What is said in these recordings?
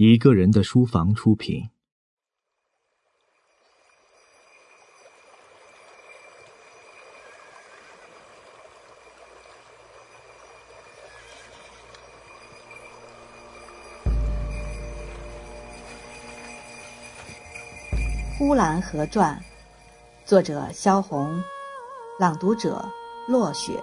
一个人的书房出品。《呼兰河传》，作者萧红，朗读者落雪。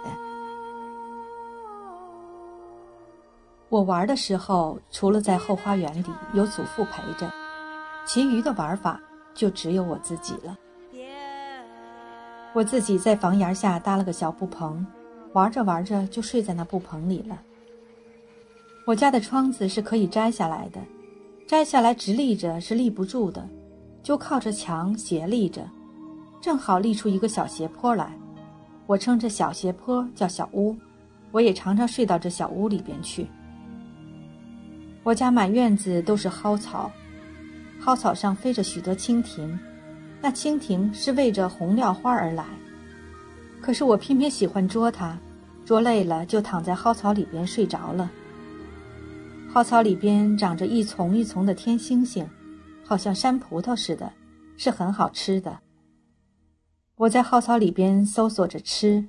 我玩的时候，除了在后花园里有祖父陪着，其余的玩法就只有我自己了。我自己在房檐下搭了个小布棚，玩着玩着就睡在那布棚里了。我家的窗子是可以摘下来的，摘下来直立着是立不住的，就靠着墙斜立着，正好立出一个小斜坡来。我称这小斜坡叫小屋，我也常常睡到这小屋里边去。我家满院子都是蒿草，蒿草上飞着许多蜻蜓，那蜻蜓是为着红料花而来。可是我偏偏喜欢捉它，捉累了就躺在蒿草里边睡着了。蒿草里边长着一丛一丛的天星星，好像山葡萄似的，是很好吃的。我在蒿草里边搜索着吃，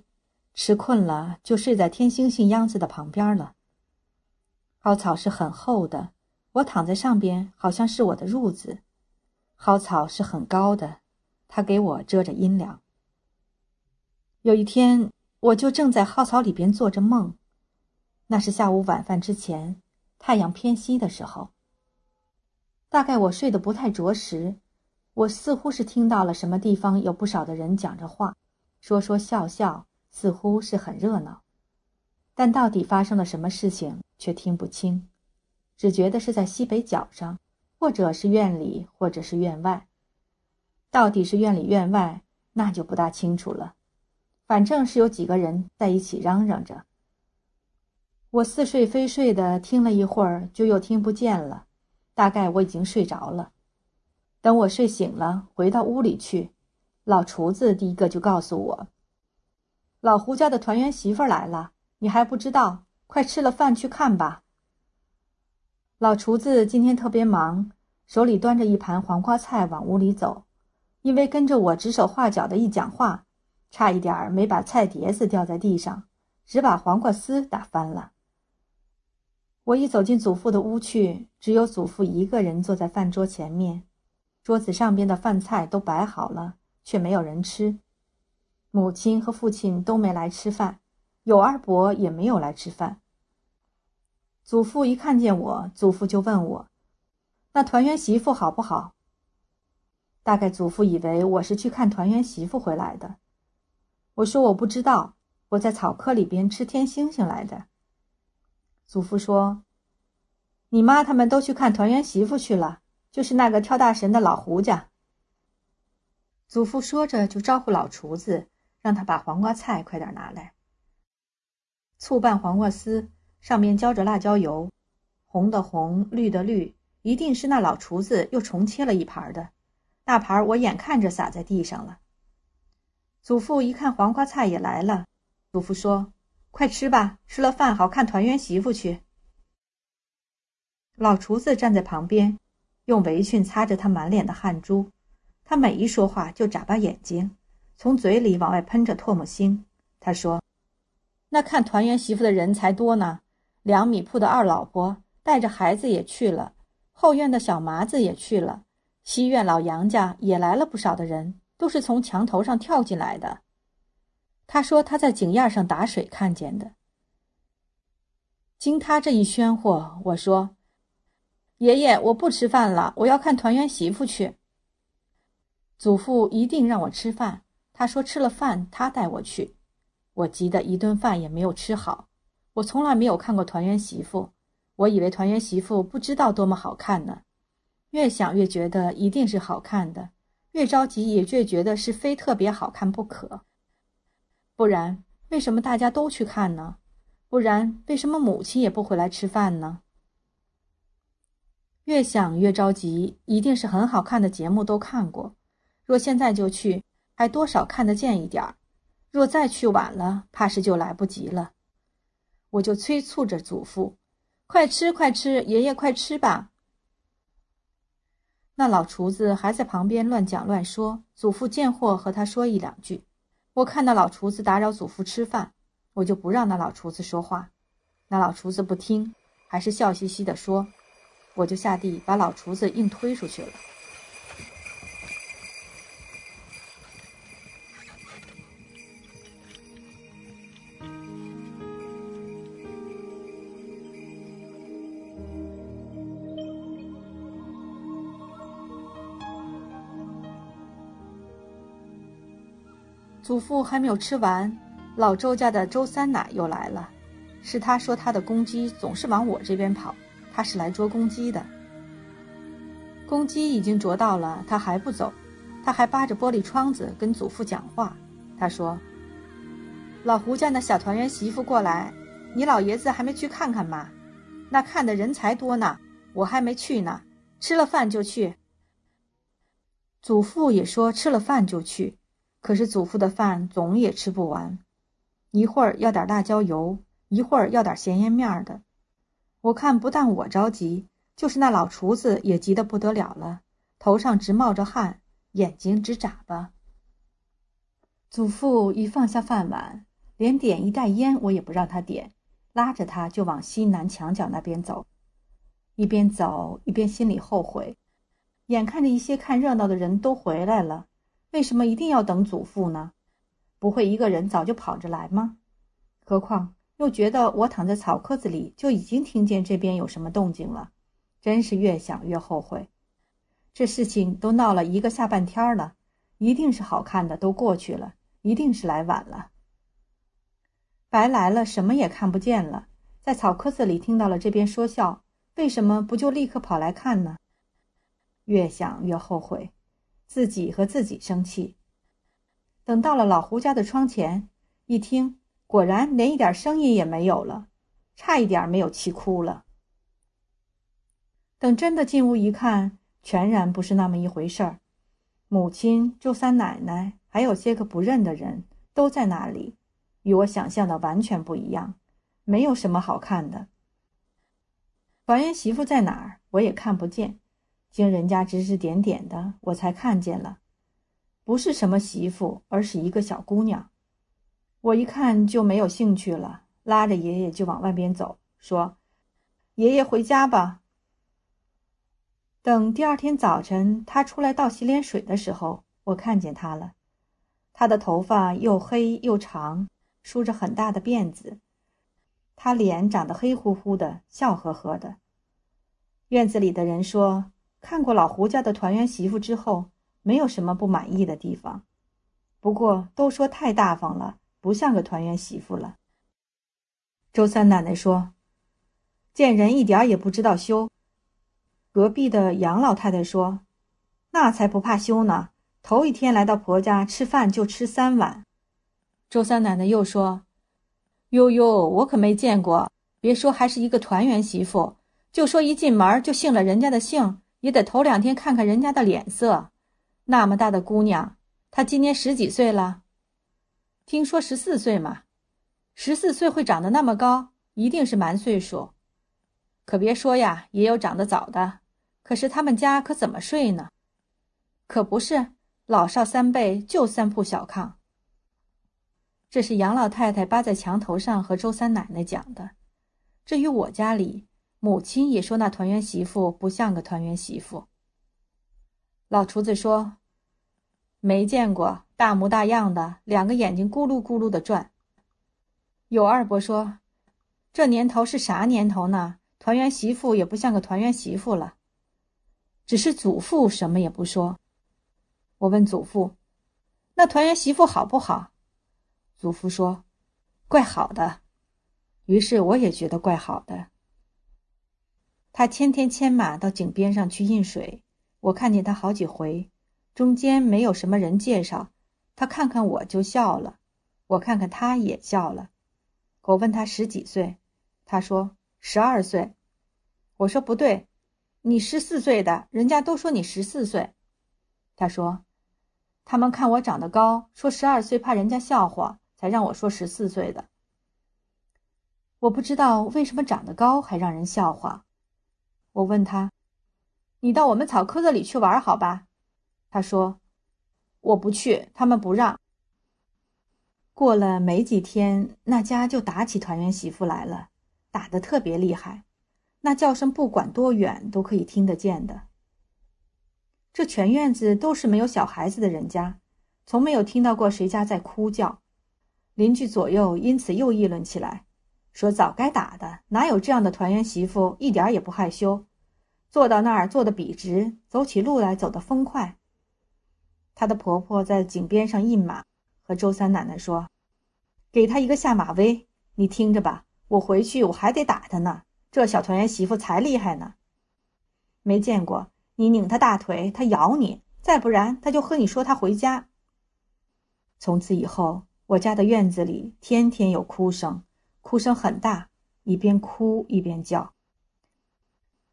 吃困了就睡在天星星秧子的旁边了。蒿草是很厚的，我躺在上边，好像是我的褥子。蒿草是很高的，它给我遮着阴凉。有一天，我就正在蒿草里边做着梦，那是下午晚饭之前，太阳偏西的时候。大概我睡得不太着实，我似乎是听到了什么地方有不少的人讲着话，说说笑笑，似乎是很热闹。但到底发生了什么事情，却听不清，只觉得是在西北角上，或者是院里，或者是院外。到底是院里院外，那就不大清楚了。反正是有几个人在一起嚷嚷着。我似睡非睡的听了一会儿，就又听不见了。大概我已经睡着了。等我睡醒了，回到屋里去，老厨子第一个就告诉我：“老胡家的团圆媳妇来了。”你还不知道？快吃了饭去看吧。老厨子今天特别忙，手里端着一盘黄瓜菜往屋里走，因为跟着我指手画脚的一讲话，差一点没把菜碟子掉在地上，只把黄瓜丝打翻了。我一走进祖父的屋去，只有祖父一个人坐在饭桌前面，桌子上边的饭菜都摆好了，却没有人吃。母亲和父亲都没来吃饭。有二伯也没有来吃饭。祖父一看见我，祖父就问我：“那团圆媳妇好不好？”大概祖父以为我是去看团圆媳妇回来的。我说我不知道，我在草窠里边吃天星星来的。祖父说：“你妈他们都去看团圆媳妇去了，就是那个跳大神的老胡家。”祖父说着就招呼老厨子，让他把黄瓜菜快点拿来。醋拌黄瓜丝，上面浇着辣椒油，红的红，绿的绿，一定是那老厨子又重切了一盘的。那盘我眼看着洒在地上了。祖父一看黄瓜菜也来了，祖父说：“快吃吧，吃了饭好看团圆媳妇去。”老厨子站在旁边，用围裙擦着他满脸的汗珠。他每一说话就眨巴眼睛，从嘴里往外喷着唾沫星。他说。那看团圆媳妇的人才多呢，两米铺的二老婆带着孩子也去了，后院的小麻子也去了，西院老杨家也来了不少的人，都是从墙头上跳进来的。他说他在井沿上打水看见的。经他这一喧哗，我说：“爷爷，我不吃饭了，我要看团圆媳妇去。”祖父一定让我吃饭，他说吃了饭他带我去。我急得一顿饭也没有吃好。我从来没有看过团圆媳妇，我以为团圆媳妇不知道多么好看呢。越想越觉得一定是好看的，越着急也越觉得是非特别好看不可。不然为什么大家都去看呢？不然为什么母亲也不回来吃饭呢？越想越着急，一定是很好看的节目都看过。若现在就去，还多少看得见一点儿。若再去晚了，怕是就来不及了。我就催促着祖父：“快吃，快吃，爷爷快吃吧！”那老厨子还在旁边乱讲乱说，祖父见货和他说一两句。我看那老厨子打扰祖父吃饭，我就不让那老厨子说话。那老厨子不听，还是笑嘻嘻地说，我就下地把老厨子硬推出去了。祖父还没有吃完，老周家的周三奶又来了。是他说他的公鸡总是往我这边跑，他是来捉公鸡的。公鸡已经捉到了，他还不走，他还扒着玻璃窗子跟祖父讲话。他说：“老胡家那小团圆媳妇过来，你老爷子还没去看看吗？那看的人才多呢，我还没去呢，吃了饭就去。”祖父也说吃了饭就去。可是祖父的饭总也吃不完，一会儿要点辣椒油，一会儿要点咸盐面的。我看不但我着急，就是那老厨子也急得不得了了，头上直冒着汗，眼睛直眨巴。祖父一放下饭碗，连点一袋烟我也不让他点，拉着他就往西南墙角那边走，一边走一边心里后悔，眼看着一些看热闹的人都回来了。为什么一定要等祖父呢？不会一个人早就跑着来吗？何况又觉得我躺在草棵子里就已经听见这边有什么动静了，真是越想越后悔。这事情都闹了一个下半天了，一定是好看的都过去了，一定是来晚了。白来了，什么也看不见了。在草棵子里听到了这边说笑，为什么不就立刻跑来看呢？越想越后悔。自己和自己生气。等到了老胡家的窗前，一听，果然连一点声音也没有了，差一点没有气哭了。等真的进屋一看，全然不是那么一回事儿。母亲、周三奶奶，还有些个不认的人都在那里，与我想象的完全不一样，没有什么好看的。团圆媳妇在哪儿？我也看不见。经人家指指点点的，我才看见了，不是什么媳妇，而是一个小姑娘。我一看就没有兴趣了，拉着爷爷就往外边走，说：“爷爷回家吧。”等第二天早晨他出来倒洗脸水的时候，我看见他了。他的头发又黑又长，梳着很大的辫子，他脸长得黑乎乎的，笑呵呵的。院子里的人说。看过老胡家的团圆媳妇之后，没有什么不满意的地方，不过都说太大方了，不像个团圆媳妇了。周三奶奶说：“见人一点也不知道羞。”隔壁的杨老太太说：“那才不怕羞呢，头一天来到婆家吃饭就吃三碗。”周三奶奶又说：“哟哟，我可没见过，别说还是一个团圆媳妇，就说一进门就姓了人家的姓。”也得头两天看看人家的脸色，那么大的姑娘，她今年十几岁了？听说十四岁嘛，十四岁会长得那么高，一定是蛮岁数。可别说呀，也有长得早的。可是他们家可怎么睡呢？可不是老少三辈就三铺小炕。这是杨老太太扒在墙头上和周三奶奶讲的。至于我家里。母亲也说那团圆媳妇不像个团圆媳妇。老厨子说：“没见过大模大样的，两个眼睛咕噜咕噜的转。”有二伯说：“这年头是啥年头呢？团圆媳妇也不像个团圆媳妇了。”只是祖父什么也不说。我问祖父：“那团圆媳妇好不好？”祖父说：“怪好的。”于是我也觉得怪好的。他天天牵马到井边上去印水，我看见他好几回，中间没有什么人介绍，他看看我就笑了，我看看他也笑了。我问他十几岁，他说十二岁。我说不对，你十四岁的，人家都说你十四岁。他说，他们看我长得高，说十二岁怕人家笑话，才让我说十四岁的。我不知道为什么长得高还让人笑话。我问他：“你到我们草棵子里去玩，好吧？”他说：“我不去，他们不让。”过了没几天，那家就打起团圆媳妇来了，打得特别厉害，那叫声不管多远都可以听得见的。这全院子都是没有小孩子的人家，从没有听到过谁家在哭叫。邻居左右因此又议论起来，说早该打的，哪有这样的团圆媳妇，一点也不害羞，坐到那儿坐得笔直，走起路来走得风快。她的婆婆在井边上印马。和周三奶奶说：“给他一个下马威，你听着吧。我回去我还得打他呢。这小团圆媳妇才厉害呢，没见过你拧他大腿，他咬你；再不然，他就和你说他回家。从此以后，我家的院子里天天有哭声，哭声很大，一边哭一边叫。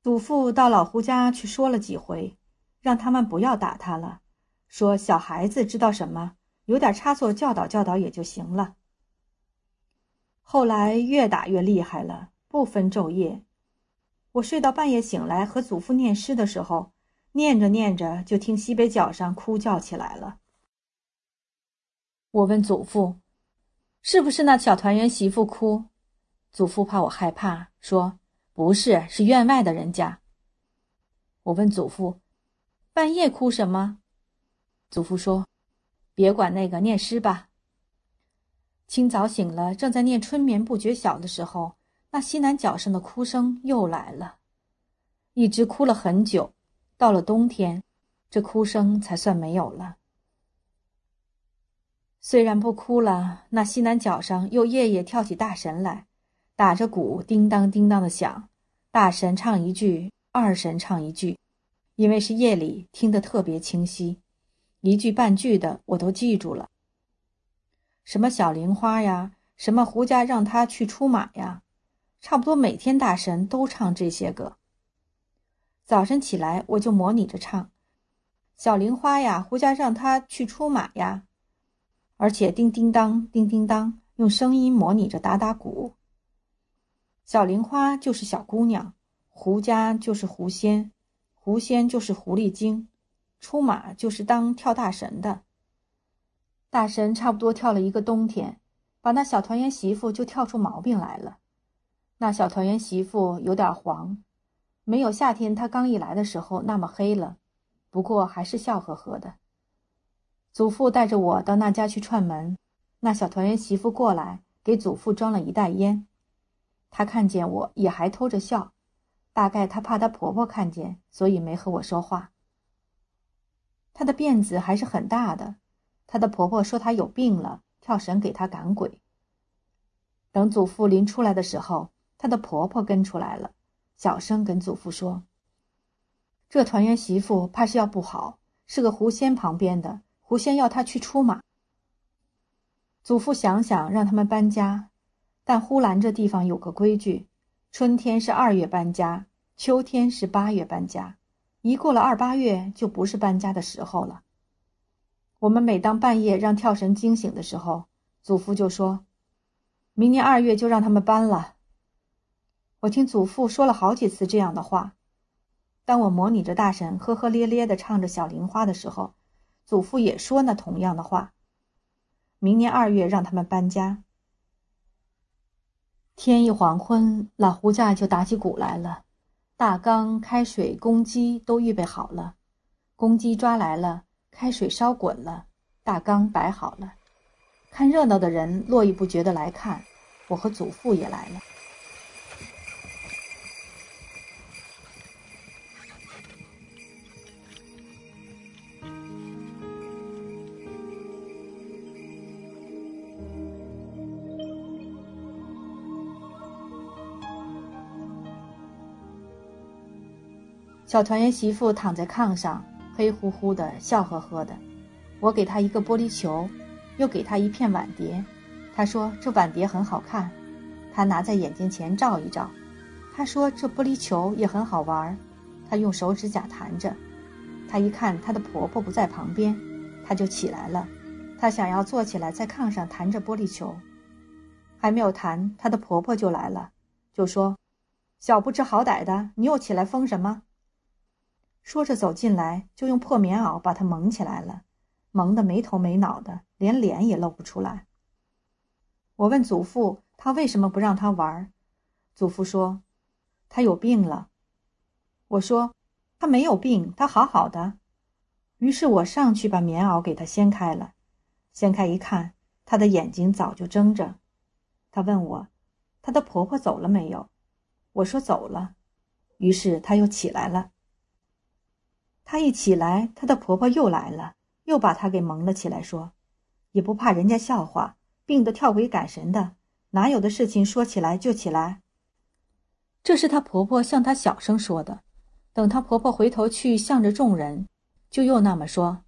祖父到老胡家去说了几回，让他们不要打他了，说小孩子知道什么。”有点差错，教导教导也就行了。后来越打越厉害了，不分昼夜。我睡到半夜醒来，和祖父念诗的时候，念着念着就听西北角上哭叫起来了。我问祖父：“是不是那小团圆媳妇哭？”祖父怕我害怕，说：“不是，是院外的人家。”我问祖父：“半夜哭什么？”祖父说。别管那个，念诗吧。清早醒了，正在念“春眠不觉晓”的时候，那西南角上的哭声又来了，一直哭了很久。到了冬天，这哭声才算没有了。虽然不哭了，那西南角上又夜夜跳起大神来，打着鼓，叮当叮当的响。大神唱一句，二神唱一句，因为是夜里，听得特别清晰。一句半句的我都记住了，什么小玲花呀，什么胡家让他去出马呀，差不多每天大神都唱这些个。早晨起来我就模拟着唱，小玲花呀，胡家让他去出马呀，而且叮叮当，叮叮当，用声音模拟着打打鼓。小玲花就是小姑娘，胡家就是狐仙，狐仙就是狐狸精。出马就是当跳大神的，大神差不多跳了一个冬天，把那小团圆媳妇就跳出毛病来了。那小团圆媳妇有点黄，没有夏天她刚一来的时候那么黑了，不过还是笑呵呵的。祖父带着我到那家去串门，那小团圆媳妇过来给祖父装了一袋烟，她看见我也还偷着笑，大概她怕她婆婆看见，所以没和我说话。她的辫子还是很大的，她的婆婆说她有病了，跳绳给她赶鬼。等祖父临出来的时候，她的婆婆跟出来了，小声跟祖父说：“这团圆媳妇怕是要不好，是个狐仙旁边的，狐仙要他去出马。”祖父想想让他们搬家，但呼兰这地方有个规矩，春天是二月搬家，秋天是八月搬家。一过了二八月，就不是搬家的时候了。我们每当半夜让跳绳惊醒的时候，祖父就说：“明年二月就让他们搬了。”我听祖父说了好几次这样的话。当我模拟着大神呵呵咧咧的唱着《小玲花》的时候，祖父也说那同样的话：“明年二月让他们搬家。”天一黄昏，老胡家就打起鼓来了。大缸、开水、公鸡都预备好了，公鸡抓来了，开水烧滚了，大缸摆好了。看热闹的人络绎不绝地来看，我和祖父也来了。小团圆媳妇躺在炕上，黑乎乎的，笑呵呵的。我给她一个玻璃球，又给她一片碗碟。她说这碗碟很好看，她拿在眼睛前照一照。她说这玻璃球也很好玩，她用手指甲弹着。她一看她的婆婆不在旁边，她就起来了。她想要坐起来在炕上弹着玻璃球，还没有弹，她的婆婆就来了，就说：“小不知好歹的，你又起来疯什么？”说着走进来，就用破棉袄把他蒙起来了，蒙得没头没脑的，连脸也露不出来。我问祖父，他为什么不让他玩？祖父说，他有病了。我说，他没有病，他好好的。于是我上去把棉袄给他掀开了，掀开一看，他的眼睛早就睁着。他问我，他的婆婆走了没有？我说走了。于是他又起来了。她一起来，她的婆婆又来了，又把她给蒙了起来，说：“也不怕人家笑话，病得跳鬼赶神的，哪有的事情说起来就起来。”这是她婆婆向她小声说的。等她婆婆回头去向着众人，就又那么说：“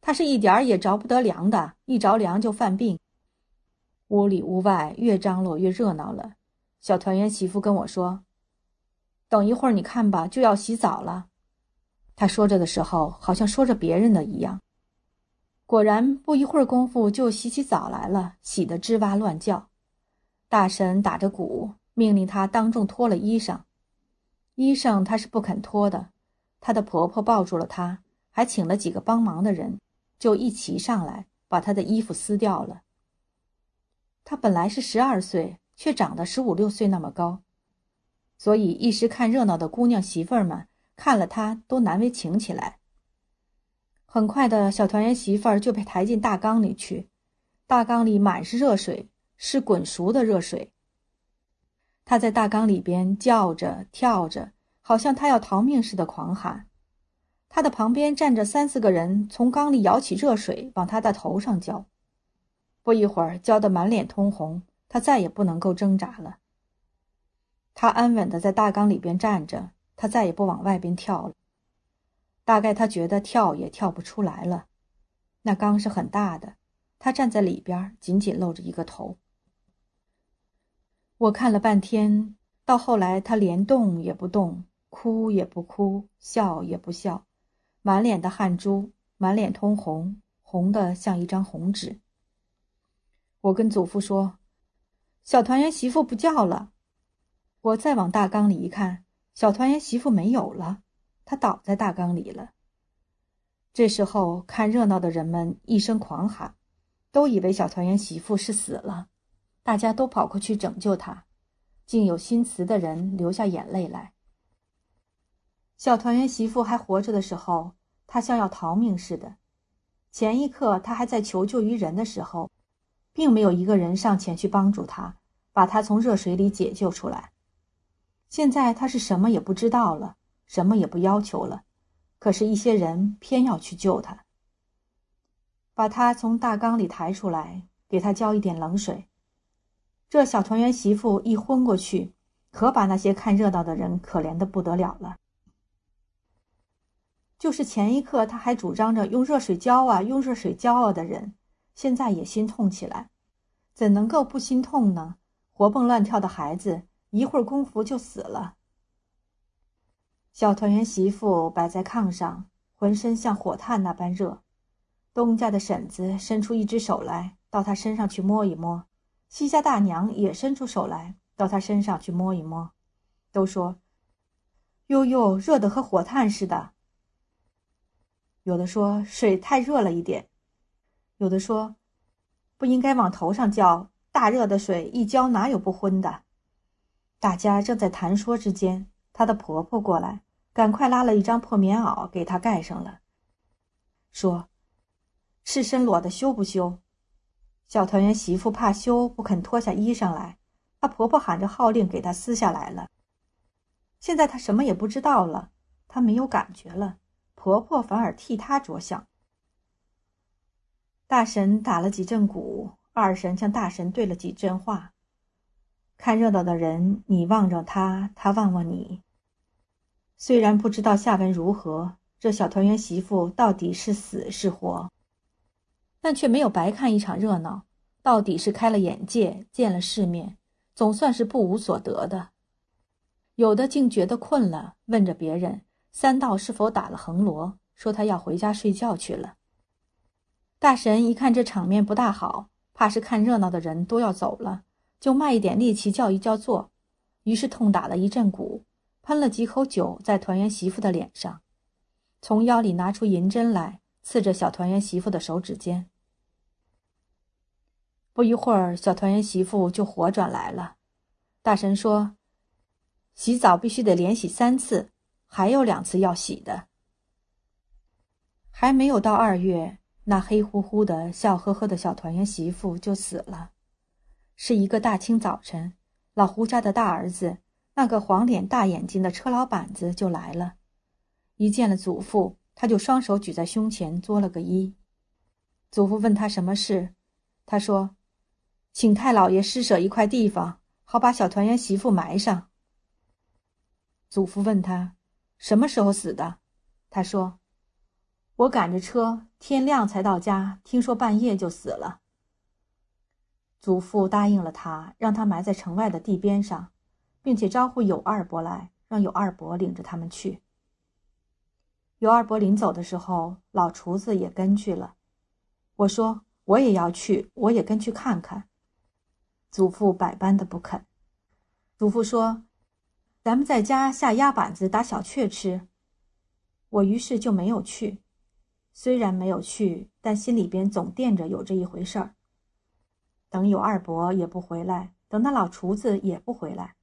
她是一点儿也着不得凉的，一着凉就犯病。”屋里屋外越张罗越热闹了。小团圆媳妇跟我说：“等一会儿你看吧，就要洗澡了。”他说着的时候，好像说着别人的一样。果然，不一会儿功夫就洗起澡来了，洗得吱哇乱叫。大神打着鼓，命令他当众脱了衣裳。衣裳他是不肯脱的。他的婆婆抱住了他，还请了几个帮忙的人，就一齐上来把他的衣服撕掉了。他本来是十二岁，却长得十五六岁那么高，所以一时看热闹的姑娘媳妇儿们。看了他都难为情起来。很快的小团圆媳妇儿就被抬进大缸里去，大缸里满是热水，是滚熟的热水。他在大缸里边叫着跳着，好像他要逃命似的狂喊。他的旁边站着三四个人，从缸里舀起热水往他的头上浇。不一会儿，浇得满脸通红，他再也不能够挣扎了。他安稳的在大缸里边站着。他再也不往外边跳了，大概他觉得跳也跳不出来了。那缸是很大的，他站在里边，仅仅露着一个头。我看了半天，到后来他连动也不动，哭也不哭，笑也不笑，满脸的汗珠，满脸通红，红的像一张红纸。我跟祖父说：“小团圆媳妇不叫了。”我再往大缸里一看。小团圆媳妇没有了，她倒在大缸里了。这时候看热闹的人们一声狂喊，都以为小团圆媳妇是死了，大家都跑过去拯救她，竟有心慈的人流下眼泪来。小团圆媳妇还活着的时候，她像要逃命似的。前一刻她还在求救于人的时候，并没有一个人上前去帮助她，把她从热水里解救出来。现在他是什么也不知道了，什么也不要求了，可是，一些人偏要去救他，把他从大缸里抬出来，给他浇一点冷水。这小团圆媳妇一昏过去，可把那些看热闹的人可怜的不得了了。就是前一刻他还主张着用热水浇啊，用热水浇啊的人，现在也心痛起来，怎能够不心痛呢？活蹦乱跳的孩子。一会儿功夫就死了。小团圆媳妇摆在炕上，浑身像火炭那般热。东家的婶子伸出一只手来，到她身上去摸一摸；西家大娘也伸出手来，到她身上去摸一摸。都说：“哟哟，热得和火炭似的。”有的说水太热了一点，有的说不应该往头上浇，大热的水一浇哪有不昏的。大家正在谈说之间，她的婆婆过来，赶快拉了一张破棉袄给她盖上了，说：“赤身裸的羞不羞？”小团圆媳妇怕羞，不肯脱下衣裳来，她婆婆喊着号令给她撕下来了。现在她什么也不知道了，她没有感觉了，婆婆反而替她着想。大神打了几阵鼓，二神向大神对了几阵话。看热闹的人，你望着他，他望望你。虽然不知道下文如何，这小团圆媳妇到底是死是活，但却没有白看一场热闹，到底是开了眼界，见了世面，总算是不无所得的。有的竟觉得困了，问着别人三道是否打了横锣，说他要回家睡觉去了。大神一看这场面不大好，怕是看热闹的人都要走了。就卖一点力气叫一叫坐，于是痛打了一阵鼓，喷了几口酒在团圆媳妇的脸上，从腰里拿出银针来，刺着小团圆媳妇的手指尖。不一会儿，小团圆媳妇就活转来了。大神说：“洗澡必须得连洗三次，还有两次要洗的。”还没有到二月，那黑乎乎的、笑呵呵的小团圆媳妇就死了。是一个大清早晨，老胡家的大儿子，那个黄脸大眼睛的车老板子就来了。一见了祖父，他就双手举在胸前，作了个揖。祖父问他什么事，他说。请太老爷施舍一块地方，好把小团圆媳妇埋上。祖父问他什么时候死的，他说：“我赶着车，天亮才到家，听说半夜就死了。”祖父答应了他，让他埋在城外的地边上，并且招呼有二伯来，让有二伯领着他们去。有二伯临走的时候，老厨子也跟去了。我说我也要去，我也跟去看看。祖父百般的不肯。祖父说：“咱们在家下鸭板子打小雀吃。”我于是就没有去。虽然没有去，但心里边总惦着有这一回事儿。等有二伯也不回来，等那老厨子也不回来，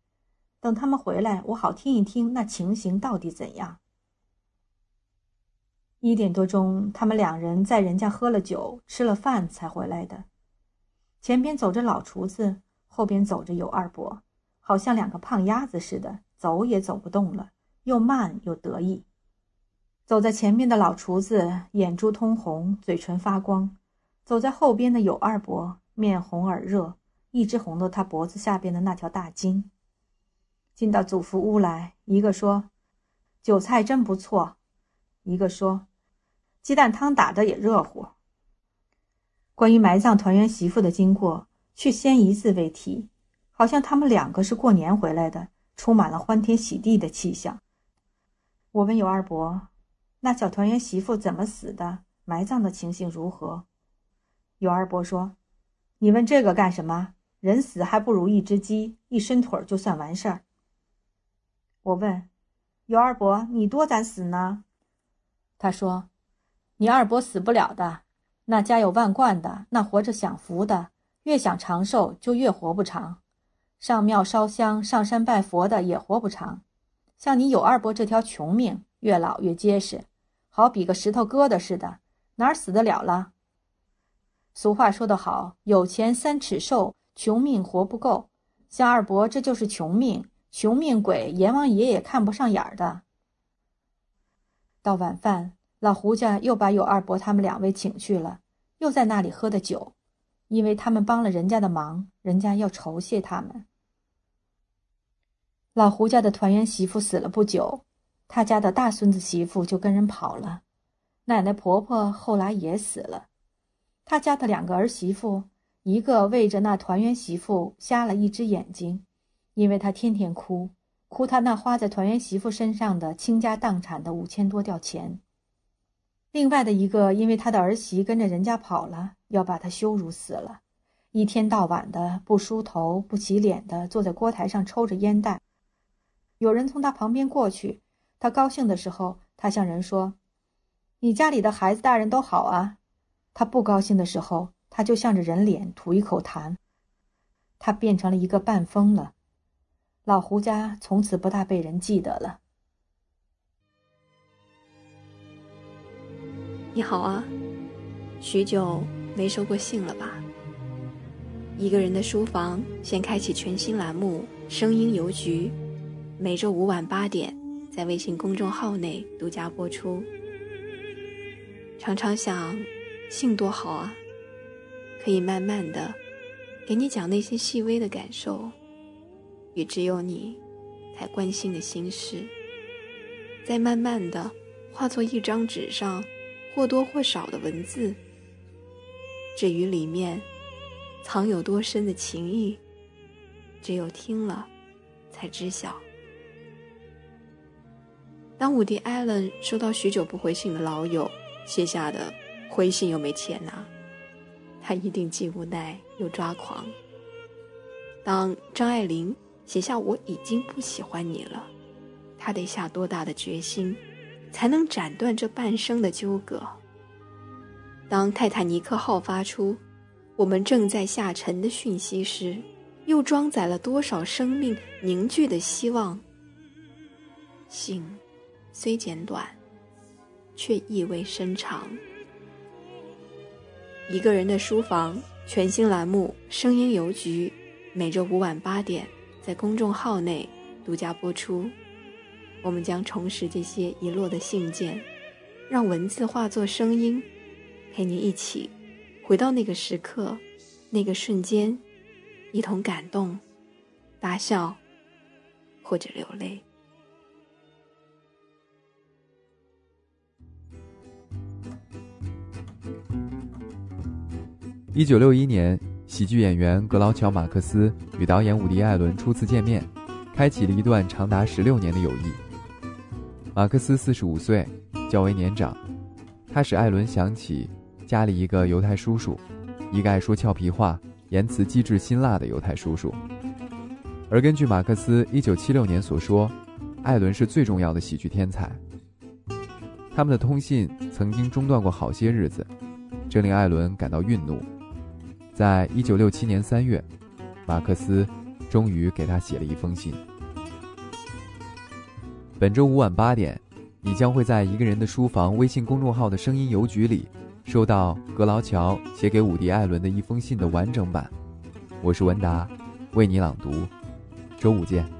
等他们回来，我好听一听那情形到底怎样。一点多钟，他们两人在人家喝了酒、吃了饭才回来的。前边走着老厨子，后边走着有二伯，好像两个胖鸭子似的，走也走不动了，又慢又得意。走在前面的老厨子眼珠通红，嘴唇发光；走在后边的有二伯面红耳热，一直红到他脖子下边的那条大筋。进到祖父屋来，一个说：“韭菜真不错。”一个说：“鸡蛋汤打的也热乎。”关于埋葬团圆媳妇的经过，却先一字未提，好像他们两个是过年回来的，充满了欢天喜地的气象。我问尤二伯：“那小团圆媳妇怎么死的？埋葬的情形如何？”尤二伯说：“你问这个干什么？人死还不如一只鸡，一伸腿就算完事儿。”我问有二伯：“你多咱死呢？”他说：“你二伯死不了的。”那家有万贯的，那活着享福的，越想长寿就越活不长。上庙烧香、上山拜佛的也活不长。像你有二伯这条穷命，越老越结实，好比个石头疙瘩似的，哪儿死得了了？俗话说得好，有钱三尺寿，穷命活不够。像二伯这就是穷命，穷命鬼，阎王爷也看不上眼儿的。到晚饭。老胡家又把有二伯他们两位请去了，又在那里喝的酒，因为他们帮了人家的忙，人家要酬谢他们。老胡家的团圆媳妇死了不久，他家的大孙子媳妇就跟人跑了，奶奶婆婆后来也死了，他家的两个儿媳妇，一个为着那团圆媳妇瞎了一只眼睛，因为她天天哭，哭她那花在团圆媳妇身上的倾家荡产的五千多吊钱。另外的一个，因为他的儿媳跟着人家跑了，要把他羞辱死了，一天到晚的不梳头、不洗脸的，坐在锅台上抽着烟袋。有人从他旁边过去，他高兴的时候，他向人说：“你家里的孩子、大人都好啊。”他不高兴的时候，他就向着人脸吐一口痰。他变成了一个半疯了。老胡家从此不大被人记得了。你好啊，许久没收过信了吧？一个人的书房现开启全新栏目“声音邮局”，每周五晚八点在微信公众号内独家播出。常常想，信多好啊，可以慢慢的给你讲那些细微的感受，与只有你才关心的心事，再慢慢的化作一张纸上。或多或少的文字，至于里面藏有多深的情谊，只有听了才知晓。当伍迪·艾伦收到许久不回信的老友写下的“回信又没钱拿”，他一定既无奈又抓狂。当张爱玲写下“我已经不喜欢你了”，他得下多大的决心？才能斩断这半生的纠葛。当泰坦尼克号发出“我们正在下沉”的讯息时，又装载了多少生命凝聚的希望？信虽简短，却意味深长。一个人的书房全新栏目《声音邮局》，每周五晚八点在公众号内独家播出。我们将重拾这些遗落的信件，让文字化作声音，陪你一起回到那个时刻、那个瞬间，一同感动、大笑或者流泪。一九六一年，喜剧演员格劳乔·马克思与导演伍迪·艾伦初次见面，开启了一段长达十六年的友谊。马克思四十五岁，较为年长。他使艾伦想起家里一个犹太叔叔，一个爱说俏皮话、言辞机智辛辣的犹太叔叔。而根据马克思一九七六年所说，艾伦是最重要的喜剧天才。他们的通信曾经中断过好些日子，这令艾伦感到愠怒。在一九六七年三月，马克思终于给他写了一封信。本周五晚八点，你将会在一个人的书房微信公众号的声音邮局里，收到格劳乔写给伍迪·艾伦的一封信的完整版。我是文达，为你朗读。周五见。